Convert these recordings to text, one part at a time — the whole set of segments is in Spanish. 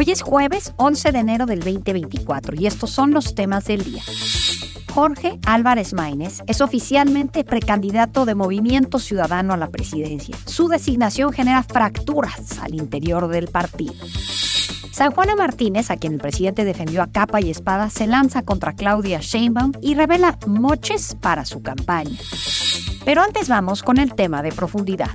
Hoy es jueves 11 de enero del 2024 y estos son los temas del día. Jorge Álvarez Maínez es oficialmente precandidato de Movimiento Ciudadano a la presidencia. Su designación genera fracturas al interior del partido. San Juana Martínez, a quien el presidente defendió a capa y espada, se lanza contra Claudia Sheinbaum y revela moches para su campaña. Pero antes vamos con el tema de profundidad.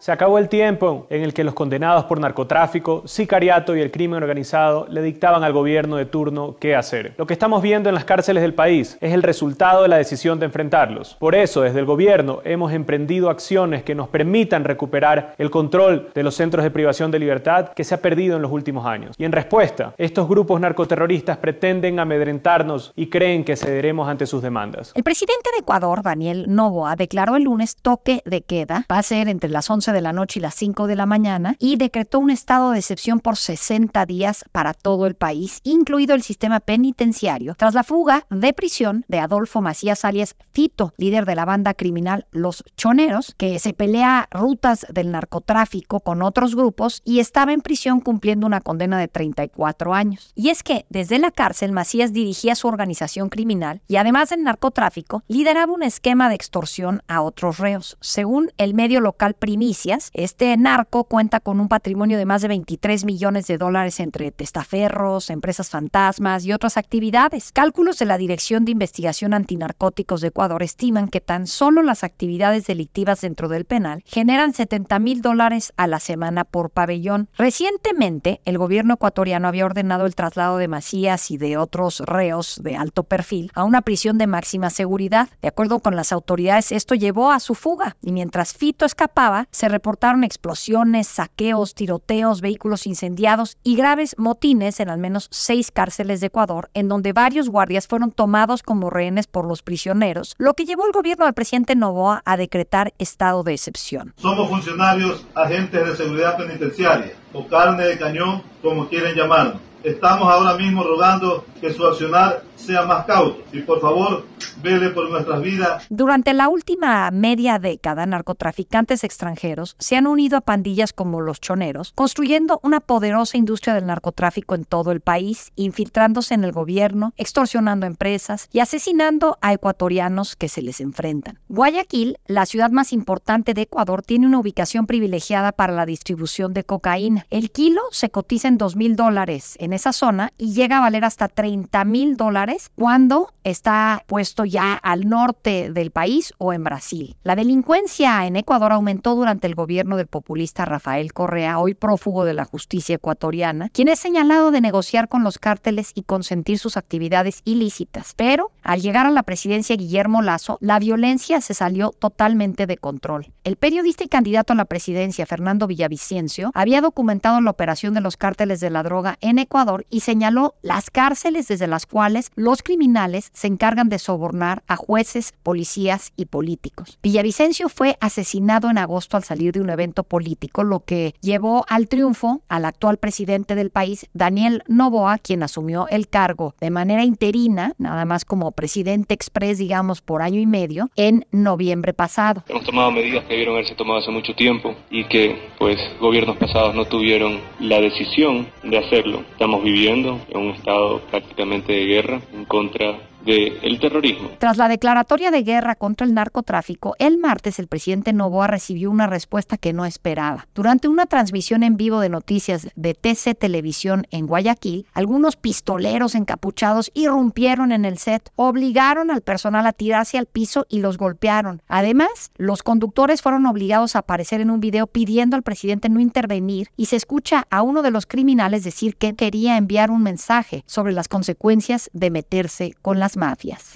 Se acabó el tiempo en el que los condenados por narcotráfico, sicariato y el crimen organizado le dictaban al gobierno de turno qué hacer. Lo que estamos viendo en las cárceles del país es el resultado de la decisión de enfrentarlos. Por eso, desde el gobierno hemos emprendido acciones que nos permitan recuperar el control de los centros de privación de libertad que se ha perdido en los últimos años. Y en respuesta, estos grupos narcoterroristas pretenden amedrentarnos y creen que cederemos ante sus demandas. El presidente de Ecuador, Daniel Novoa, declaró el lunes toque de queda. Va a ser entre las 11 de la noche y las 5 de la mañana y decretó un estado de excepción por 60 días para todo el país, incluido el sistema penitenciario, tras la fuga de prisión de Adolfo Macías alias Fito, líder de la banda criminal Los Choneros, que se pelea rutas del narcotráfico con otros grupos y estaba en prisión cumpliendo una condena de 34 años. Y es que desde la cárcel Macías dirigía su organización criminal y además del narcotráfico, lideraba un esquema de extorsión a otros reos. Según el medio local Primicia, este narco cuenta con un patrimonio de más de 23 millones de dólares entre testaferros, empresas fantasmas y otras actividades. Cálculos de la Dirección de Investigación Antinarcóticos de Ecuador estiman que tan solo las actividades delictivas dentro del penal generan 70 mil dólares a la semana por pabellón. Recientemente, el gobierno ecuatoriano había ordenado el traslado de Macías y de otros reos de alto perfil a una prisión de máxima seguridad. De acuerdo con las autoridades, esto llevó a su fuga y mientras Fito escapaba, se reportaron explosiones, saqueos, tiroteos, vehículos incendiados y graves motines en al menos seis cárceles de Ecuador, en donde varios guardias fueron tomados como rehenes por los prisioneros, lo que llevó al gobierno del presidente Novoa a decretar estado de excepción. Somos funcionarios, agentes de seguridad penitenciaria o carne de cañón, como quieren llamarnos. Estamos ahora mismo rogando que su accionar sea más cauto y por favor vele por nuestras vidas. Durante la última media década, narcotraficantes extranjeros se han unido a pandillas como los choneros, construyendo una poderosa industria del narcotráfico en todo el país, infiltrándose en el gobierno, extorsionando empresas y asesinando a ecuatorianos que se les enfrentan. Guayaquil, la ciudad más importante de Ecuador, tiene una ubicación privilegiada para la distribución de cocaína. El kilo se cotiza en dos mil dólares en esa zona y llega a valer hasta 30 mil dólares cuando está puesto ya al norte del país o en Brasil. La delincuencia en Ecuador aumentó durante el gobierno del populista Rafael Correa, hoy prófugo de la justicia ecuatoriana, quien es señalado de negociar con los cárteles y consentir sus actividades ilícitas. Pero al llegar a la presidencia Guillermo Lazo, la violencia se salió totalmente de control. El periodista y candidato a la presidencia Fernando Villavicencio había documentado la operación de los cárteles de la droga en Ecuador y señaló las cárceles desde las cuales los criminales se encargan de sobornar a jueces, policías y políticos. Villavicencio fue asesinado en agosto al salir de un evento político, lo que llevó al triunfo al actual presidente del país, Daniel Novoa, quien asumió el cargo de manera interina, nada más como presidente express, digamos, por año y medio, en noviembre pasado. Hemos tomado medidas que debieron haberse tomado hace mucho tiempo y que, pues, gobiernos pasados no tuvieron la decisión de hacerlo. Viviendo en un estado prácticamente de guerra en contra del terrorismo. Tras la declaratoria de guerra contra el narcotráfico, el martes el presidente Novoa recibió una respuesta que no esperaba. Durante una transmisión en vivo de noticias de TC Televisión en Guayaquil, algunos pistoleros encapuchados irrumpieron en el set, obligaron al personal a tirarse al piso y los golpearon. Además, los conductores fueron obligados a aparecer en un video pidiendo al presidente no intervenir y se escucha a uno de los criminales decir que quería enviar un mensaje sobre las consecuencias de meterse con las mafias.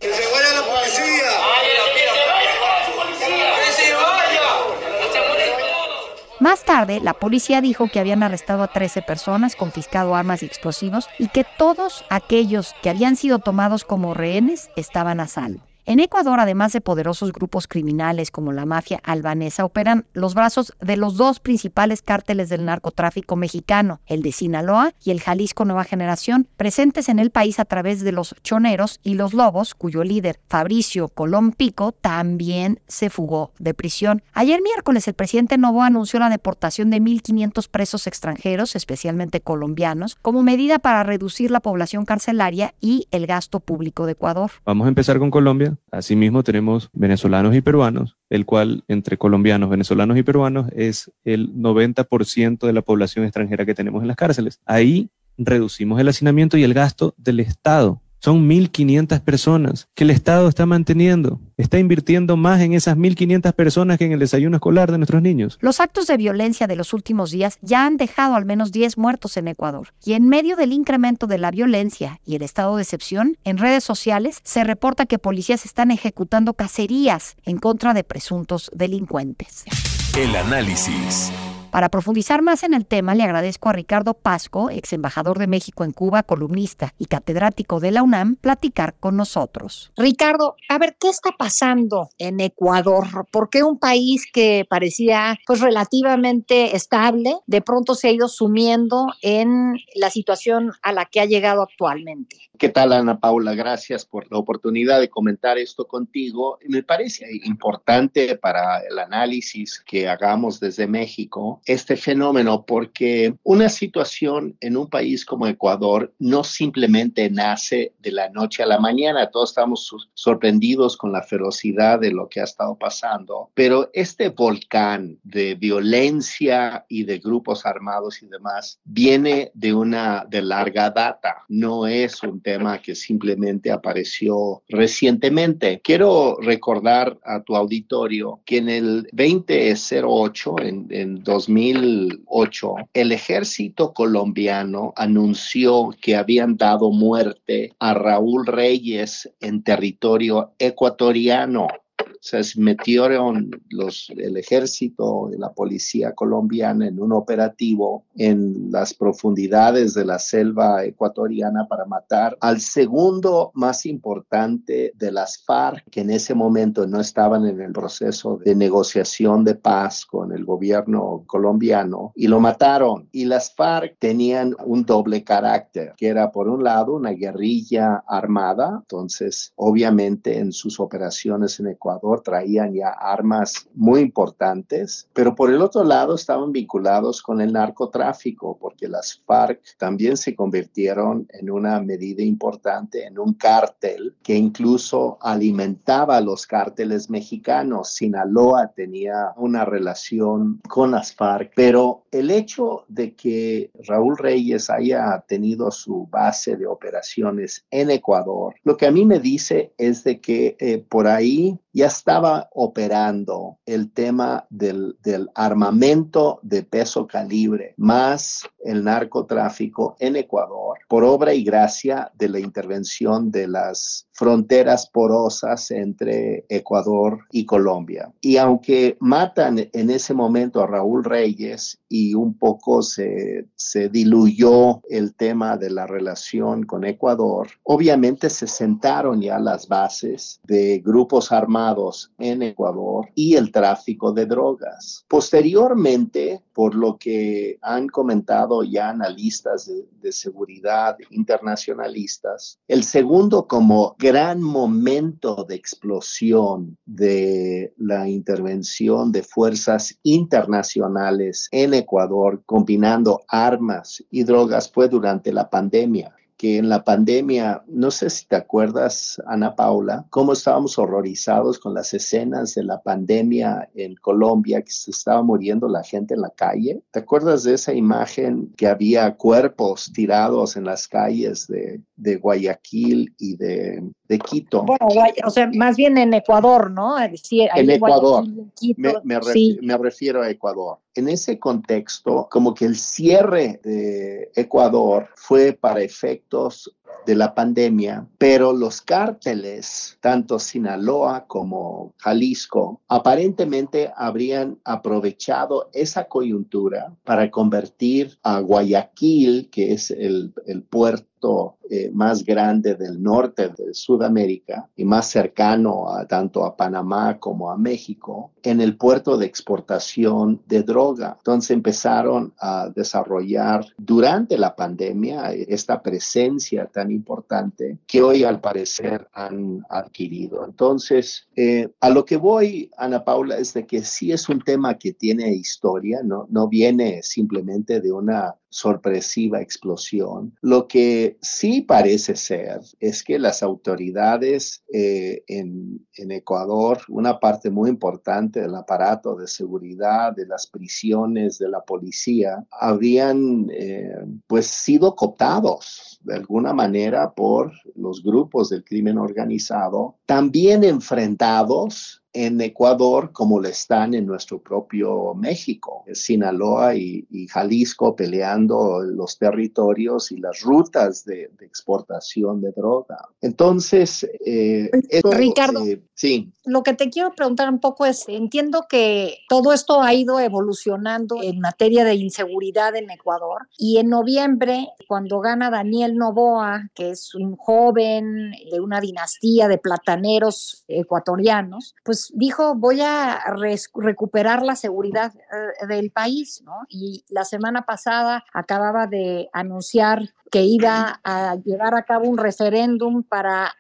Más tarde, la policía dijo que habían arrestado a 13 personas, confiscado armas y explosivos y que todos aquellos que habían sido tomados como rehenes estaban a salvo. En Ecuador, además de poderosos grupos criminales como la mafia albanesa, operan los brazos de los dos principales cárteles del narcotráfico mexicano, el de Sinaloa y el Jalisco Nueva Generación, presentes en el país a través de los choneros y los lobos, cuyo líder, Fabricio Colón Pico, también se fugó de prisión. Ayer miércoles, el presidente Novo anunció la deportación de 1.500 presos extranjeros, especialmente colombianos, como medida para reducir la población carcelaria y el gasto público de Ecuador. Vamos a empezar con Colombia. Asimismo, tenemos venezolanos y peruanos, el cual entre colombianos, venezolanos y peruanos es el 90% de la población extranjera que tenemos en las cárceles. Ahí reducimos el hacinamiento y el gasto del Estado. Son 1.500 personas que el Estado está manteniendo. Está invirtiendo más en esas 1.500 personas que en el desayuno escolar de nuestros niños. Los actos de violencia de los últimos días ya han dejado al menos 10 muertos en Ecuador. Y en medio del incremento de la violencia y el estado de excepción, en redes sociales se reporta que policías están ejecutando cacerías en contra de presuntos delincuentes. El análisis. Para profundizar más en el tema, le agradezco a Ricardo Pasco, ex embajador de México en Cuba, columnista y catedrático de la UNAM, platicar con nosotros. Ricardo, a ver, ¿qué está pasando en Ecuador? ¿Por qué un país que parecía pues relativamente estable, de pronto se ha ido sumiendo en la situación a la que ha llegado actualmente? ¿Qué tal, Ana Paula? Gracias por la oportunidad de comentar esto contigo. Me parece importante para el análisis que hagamos desde México este fenómeno porque una situación en un país como Ecuador no simplemente nace de la noche a la mañana. Todos estamos sorprendidos con la ferocidad de lo que ha estado pasando, pero este volcán de violencia y de grupos armados y demás viene de una de larga data. No es un tema que simplemente apareció recientemente. Quiero recordar a tu auditorio que en el 2008, en, en 2008, el ejército colombiano anunció que habían dado muerte a Raúl Reyes en territorio ecuatoriano se metieron los, el ejército y la policía colombiana en un operativo en las profundidades de la selva ecuatoriana para matar al segundo más importante de las FARC, que en ese momento no estaban en el proceso de negociación de paz con el gobierno colombiano, y lo mataron. Y las FARC tenían un doble carácter, que era por un lado una guerrilla armada, entonces obviamente en sus operaciones en Ecuador, traían ya armas muy importantes, pero por el otro lado estaban vinculados con el narcotráfico, porque las FARC también se convirtieron en una medida importante en un cártel que incluso alimentaba a los cárteles mexicanos. Sinaloa tenía una relación con las FARC, pero el hecho de que Raúl Reyes haya tenido su base de operaciones en Ecuador, lo que a mí me dice es de que eh, por ahí ya estaba operando el tema del, del, armamento de peso calibre más el narcotráfico en Ecuador por obra y gracia de la intervención de las fronteras porosas entre Ecuador y Colombia. Y aunque matan en ese momento a Raúl Reyes y un poco se, se diluyó el tema de la relación con Ecuador, obviamente se sentaron ya las bases de grupos armados en Ecuador y el tráfico de drogas. Posteriormente, por lo que han comentado ya analistas de, de seguridad internacionalistas, el segundo como gran momento de explosión de la intervención de fuerzas internacionales en Ecuador combinando armas y drogas fue durante la pandemia que en la pandemia, no sé si te acuerdas, Ana Paula, cómo estábamos horrorizados con las escenas de la pandemia en Colombia, que se estaba muriendo la gente en la calle. ¿Te acuerdas de esa imagen que había cuerpos tirados en las calles de, de Guayaquil y de, de, Quito? Bueno, o sea, más bien en Ecuador, ¿no? Sí, en Ecuador. me, me, sí. me refiero a Ecuador. En ese contexto, como que el cierre de Ecuador fue para efectos de la pandemia, pero los cárteles, tanto Sinaloa como Jalisco, aparentemente habrían aprovechado esa coyuntura para convertir a Guayaquil, que es el, el puerto eh, más grande del norte de Sudamérica y más cercano a, tanto a Panamá como a México, en el puerto de exportación de droga. Entonces empezaron a desarrollar durante la pandemia esta presencia tan importante que hoy al parecer han adquirido. Entonces, eh, a lo que voy, Ana Paula, es de que sí es un tema que tiene historia, no, no viene simplemente de una sorpresiva explosión. Lo que sí parece ser es que las autoridades eh, en, Ecuador, una parte muy importante del aparato de seguridad, de las prisiones, de la policía, habrían eh, pues sido cooptados de alguna manera por los grupos del crimen organizado, también enfrentados en Ecuador como lo están en nuestro propio México, Sinaloa y, Jalisco peleando los territorios y las rutas de, exportación de droga. Entonces, eh, Ricardo, eh, sí. Lo que te quiero preguntar un poco es, entiendo que todo esto ha ido evolucionando en materia de inseguridad en Ecuador y en noviembre, cuando gana Daniel Novoa, que es un joven de una dinastía de plataneros ecuatorianos, pues dijo, voy a recuperar la seguridad eh, del país, ¿no? Y la semana pasada acababa de anunciar que iba a llevar a cabo un referéndum para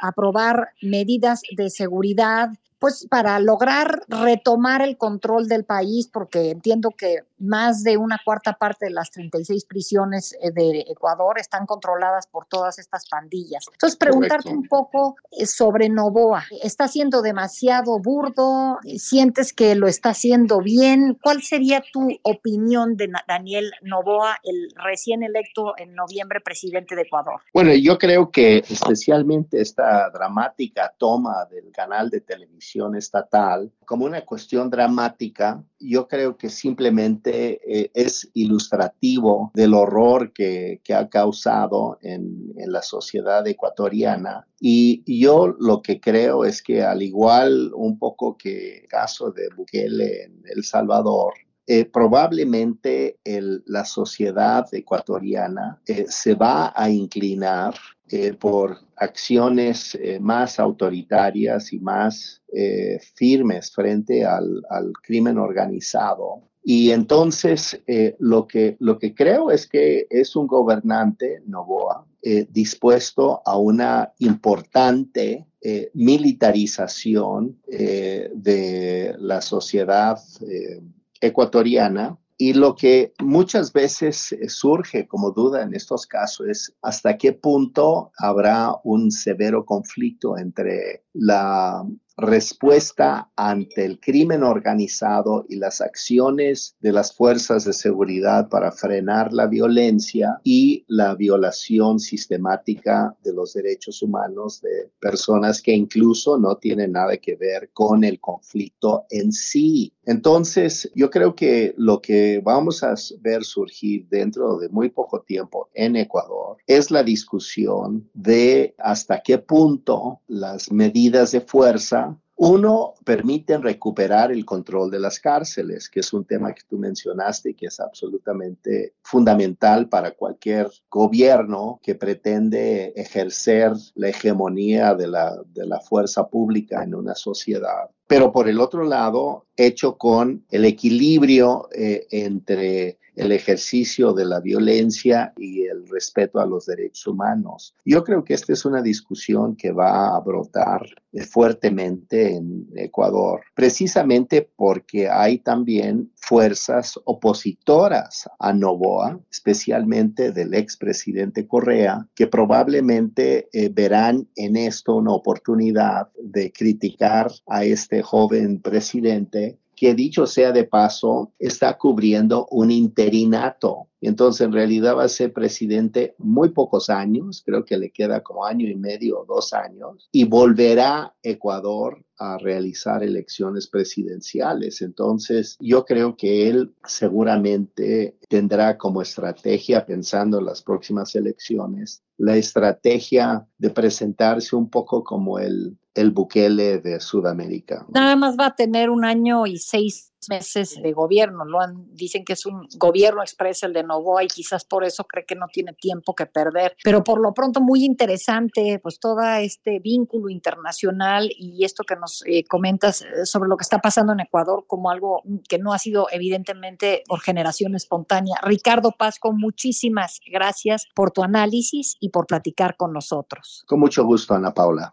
aprobar medidas de seguridad pues para lograr retomar el control del país, porque entiendo que más de una cuarta parte de las 36 prisiones eh, de Ecuador están controladas por todas estas pandillas. Entonces, preguntarte un poco eh, sobre Novoa. ¿Está siendo demasiado burdo? ¿Sientes que lo está haciendo bien? ¿Cuál sería tu opinión de Daniel Novoa, el recién electo en noviembre presidente de Ecuador? Bueno, yo creo que especialmente esta dramática toma del canal de televisión estatal como una cuestión dramática, yo creo que simplemente eh, es ilustrativo del horror que, que ha causado en, en, la sociedad ecuatoriana. Y yo lo que creo es que al igual un poco que el caso de Bukele en El Salvador, eh, probablemente el, la sociedad ecuatoriana eh, se va a inclinar eh, por acciones más autoritarias y más firmes frente al, al, crimen organizado. Y entonces lo, que, lo que creo es que es un gobernante, Novoa, dispuesto a una importante militarización de la sociedad ecuatoriana. Y lo que muchas veces surge como duda en estos casos es hasta qué punto habrá un severo conflicto entre la respuesta ante el crimen organizado y las acciones de las fuerzas de seguridad para frenar la violencia y la violación sistemática de los derechos humanos de personas que incluso no tienen nada que ver con el conflicto en sí. Entonces, yo creo que lo que vamos a ver surgir dentro de muy poco tiempo en Ecuador es la discusión de hasta qué punto las medidas de fuerza uno, permiten recuperar el control de las cárceles, que es un tema que tú mencionaste y que es absolutamente fundamental para cualquier gobierno que pretende ejercer la hegemonía de la, de la fuerza pública en una sociedad. Pero por el otro lado, hecho con el equilibrio eh, entre el ejercicio de la violencia y el respeto a los derechos humanos. Yo creo que esta es una discusión que va a brotar eh, fuertemente en Ecuador, precisamente porque hay también fuerzas opositoras a Novoa, especialmente del expresidente Correa, que probablemente eh, verán en esto una oportunidad de criticar a este joven presidente que dicho sea de paso, está cubriendo un interinato Y entonces en realidad va a ser presidente muy pocos años, creo que le queda como año y medio o dos años, y volverá Ecuador a realizar elecciones presidenciales. Entonces, yo creo que él seguramente tendrá como estrategia, pensando en las próximas elecciones, la estrategia de presentarse un poco como el, el Bukele de Sudamérica. Nada más va a tener un año y seis meses de gobierno. Lo han, dicen que es un gobierno expreso el de Novoa y quizás por eso cree que no tiene tiempo que perder. Pero por lo pronto muy interesante, pues todo este vínculo internacional y esto que nos eh, comentas eh, sobre lo que está pasando en Ecuador como algo que no ha sido evidentemente por generación espontánea. Ricardo Pasco, muchísimas gracias por tu análisis y por platicar con nosotros. Con mucho gusto, Ana Paula.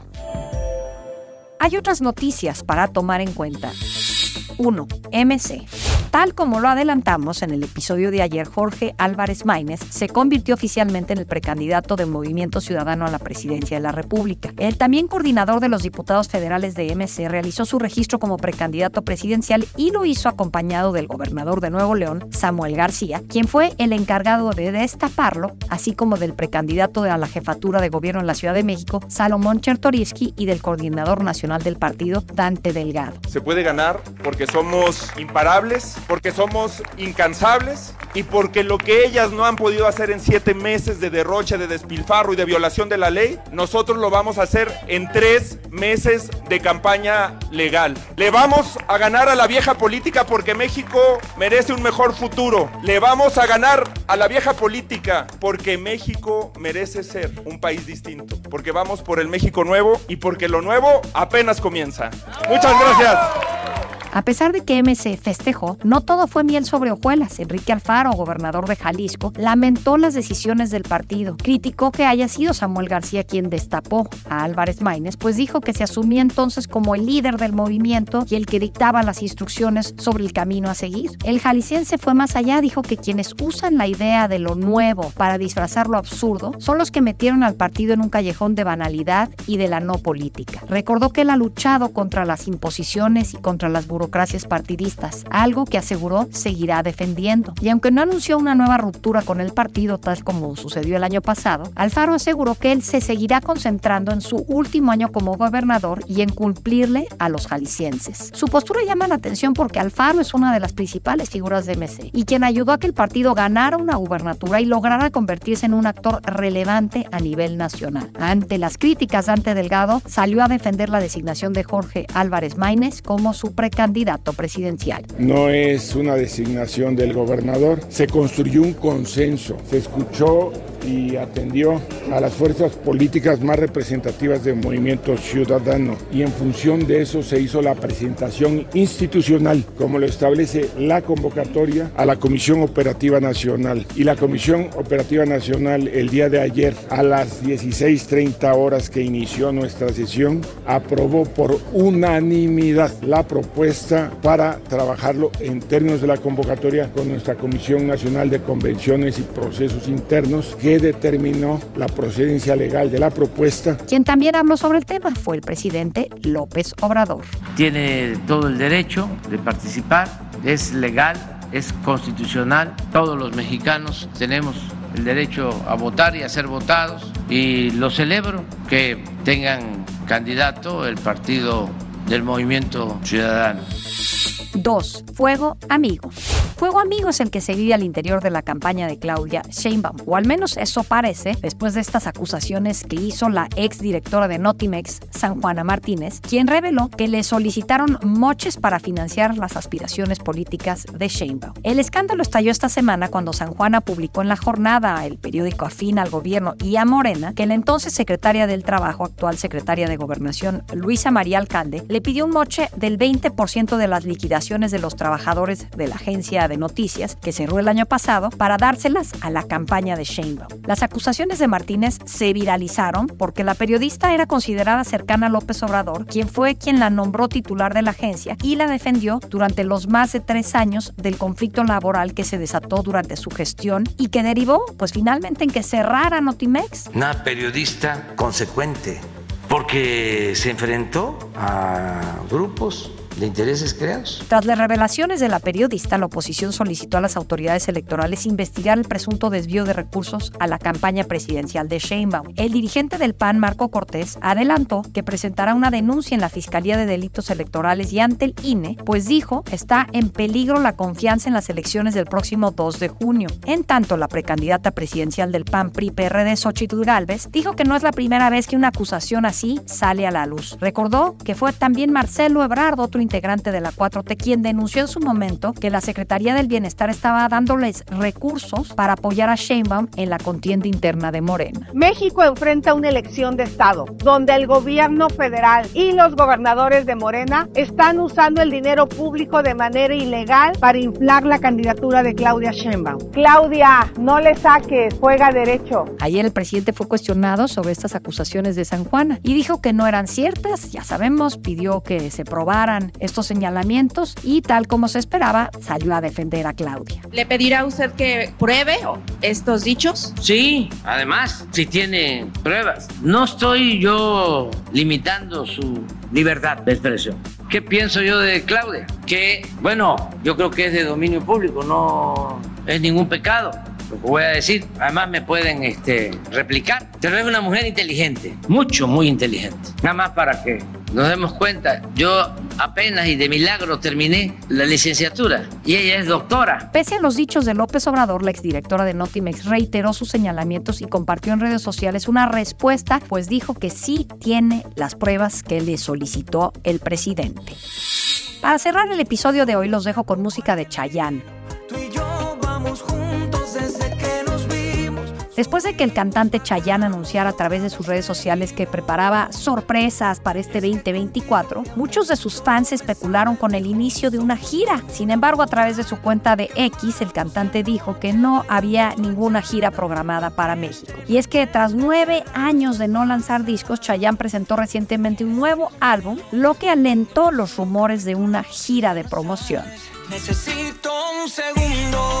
Hay otras noticias para tomar en cuenta. 1. MC. Tal como lo adelantamos en el episodio de ayer, Jorge Álvarez Maínez se convirtió oficialmente en el precandidato del Movimiento Ciudadano a la presidencia de la República. El también coordinador de los diputados federales de MC realizó su registro como precandidato presidencial y lo hizo acompañado del gobernador de Nuevo León, Samuel García, quien fue el encargado de destaparlo, así como del precandidato a la jefatura de gobierno en la Ciudad de México, Salomón Chertorivsky, y del coordinador nacional del partido, Dante Delgado. Se puede ganar porque somos imparables, porque somos incansables y porque lo que ellas no han podido hacer en siete meses de derroche, de despilfarro y de violación de la ley, nosotros lo vamos a hacer en tres meses de campaña legal. Le vamos a ganar a la vieja política porque México merece un mejor futuro. Le vamos a ganar a la vieja política porque México merece ser un país distinto. Porque vamos por el México nuevo y porque lo nuevo apenas comienza. Muchas gracias. A pesar de que MC festejó, no todo fue miel sobre hojuelas. Enrique Alfaro, gobernador de Jalisco, lamentó las decisiones del partido. Criticó que haya sido Samuel García quien destapó a Álvarez Maínez, pues dijo que se asumía entonces como el líder del movimiento y el que dictaba las instrucciones sobre el camino a seguir. El jalisciense fue más allá, dijo que quienes usan la idea de lo nuevo para disfrazar lo absurdo son los que metieron al partido en un callejón de banalidad y de la no política. Recordó que él ha luchado contra las imposiciones y contra las burocracias burocracias partidistas, algo que aseguró seguirá defendiendo. Y aunque no anunció una nueva ruptura con el partido tal como sucedió el año pasado, Alfaro aseguró que él se seguirá concentrando en su último año como gobernador y en cumplirle a los jaliscienses. Su postura llama la atención porque Alfaro es una de las principales figuras de MC y quien ayudó a que el partido ganara una gubernatura y lograra convertirse en un actor relevante a nivel nacional. Ante las críticas, Dante Delgado salió a defender la designación de Jorge Álvarez Maínez como su precandidato candidato presidencial. No es una designación del gobernador, se construyó un consenso, se escuchó y atendió a las fuerzas políticas más representativas del movimiento ciudadano. Y en función de eso se hizo la presentación institucional como lo establece la convocatoria a la Comisión Operativa Nacional. Y la Comisión Operativa Nacional el día de ayer a las 16.30 horas que inició nuestra sesión aprobó por unanimidad la propuesta para trabajarlo en términos de la convocatoria con nuestra Comisión Nacional de Convenciones y Procesos Internos determinó la procedencia legal de la propuesta. Quien también habló sobre el tema fue el presidente López Obrador. Tiene todo el derecho de participar, es legal, es constitucional, todos los mexicanos tenemos el derecho a votar y a ser votados y lo celebro que tengan candidato el partido del movimiento ciudadano. 2. Fuego amigo. Fuego amigo es el que se vive al interior de la campaña de Claudia Sheinbaum, o al menos eso parece después de estas acusaciones que hizo la ex directora de Notimex, San Juana Martínez, quien reveló que le solicitaron moches para financiar las aspiraciones políticas de Sheinbaum. El escándalo estalló esta semana cuando San Juana publicó en la jornada el periódico afín al gobierno y a Morena que la entonces secretaria del Trabajo, actual secretaria de Gobernación, Luisa María Alcalde, le pidió un moche del 20% de las liquidaciones de los trabajadores de la agencia de noticias que cerró el año pasado para dárselas a la campaña de Sheinbaum. Las acusaciones de Martínez se viralizaron porque la periodista era considerada cercana a López Obrador, quien fue quien la nombró titular de la agencia y la defendió durante los más de tres años del conflicto laboral que se desató durante su gestión y que derivó, pues finalmente, en que cerrara Notimex. Una periodista consecuente, porque se enfrentó a grupos de intereses creados. Tras las revelaciones de la periodista, la oposición solicitó a las autoridades electorales investigar el presunto desvío de recursos a la campaña presidencial de Sheinbaum. El dirigente del PAN, Marco Cortés, adelantó que presentará una denuncia en la Fiscalía de Delitos Electorales y ante el INE, pues dijo está en peligro la confianza en las elecciones del próximo 2 de junio. En tanto, la precandidata presidencial del PAN PRI-PRD, Xochitl Galvez, dijo que no es la primera vez que una acusación así sale a la luz. Recordó que fue también Marcelo Ebrard, otro integrante de la 4T, quien denunció en su momento que la Secretaría del Bienestar estaba dándoles recursos para apoyar a Sheinbaum en la contienda interna de Morena. México enfrenta una elección de Estado, donde el gobierno federal y los gobernadores de Morena están usando el dinero público de manera ilegal para inflar la candidatura de Claudia Sheinbaum. Claudia, no le saques, juega derecho. Ayer el presidente fue cuestionado sobre estas acusaciones de San Juana y dijo que no eran ciertas, ya sabemos, pidió que se probaran estos señalamientos y tal como se esperaba, salió a defender a Claudia. ¿Le pedirá a usted que pruebe estos dichos? Sí, además, si tiene pruebas. No estoy yo limitando su libertad de expresión. ¿Qué pienso yo de Claudia? Que, bueno, yo creo que es de dominio público, no es ningún pecado lo que voy a decir. Además me pueden este, replicar. Pero es una mujer inteligente, mucho, muy inteligente. Nada más para que nos demos cuenta. Yo apenas y de milagro terminé la licenciatura y ella es doctora. Pese a los dichos de López Obrador, la exdirectora de Notimex reiteró sus señalamientos y compartió en redes sociales una respuesta, pues dijo que sí tiene las pruebas que le solicitó el presidente. Para cerrar el episodio de hoy los dejo con música de Chayanne. Después de que el cantante Chayanne anunciara a través de sus redes sociales que preparaba sorpresas para este 2024, muchos de sus fans especularon con el inicio de una gira. Sin embargo, a través de su cuenta de X, el cantante dijo que no había ninguna gira programada para México. Y es que tras nueve años de no lanzar discos, Chayanne presentó recientemente un nuevo álbum, lo que alentó los rumores de una gira de promoción. Necesito un segundo.